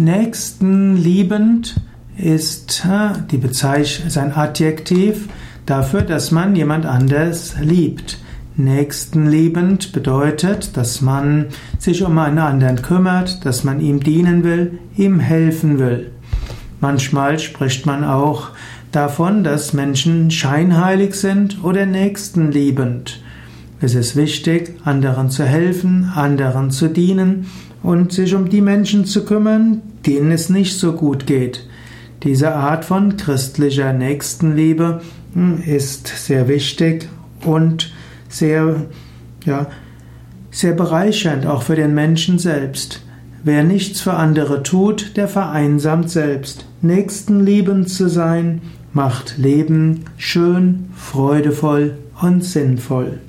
Nächstenliebend ist die Bezeichnung, ist ein Adjektiv dafür, dass man jemand anders liebt. Nächstenliebend bedeutet, dass man sich um einen anderen kümmert, dass man ihm dienen will, ihm helfen will. Manchmal spricht man auch davon, dass Menschen scheinheilig sind oder nächstenliebend. Es ist wichtig, anderen zu helfen, anderen zu dienen und sich um die Menschen zu kümmern, denen es nicht so gut geht. Diese Art von christlicher Nächstenliebe hm, ist sehr wichtig und sehr, ja, sehr bereichernd auch für den Menschen selbst. Wer nichts für andere tut, der vereinsamt selbst. Nächstenliebend zu sein, macht Leben schön, freudevoll und sinnvoll.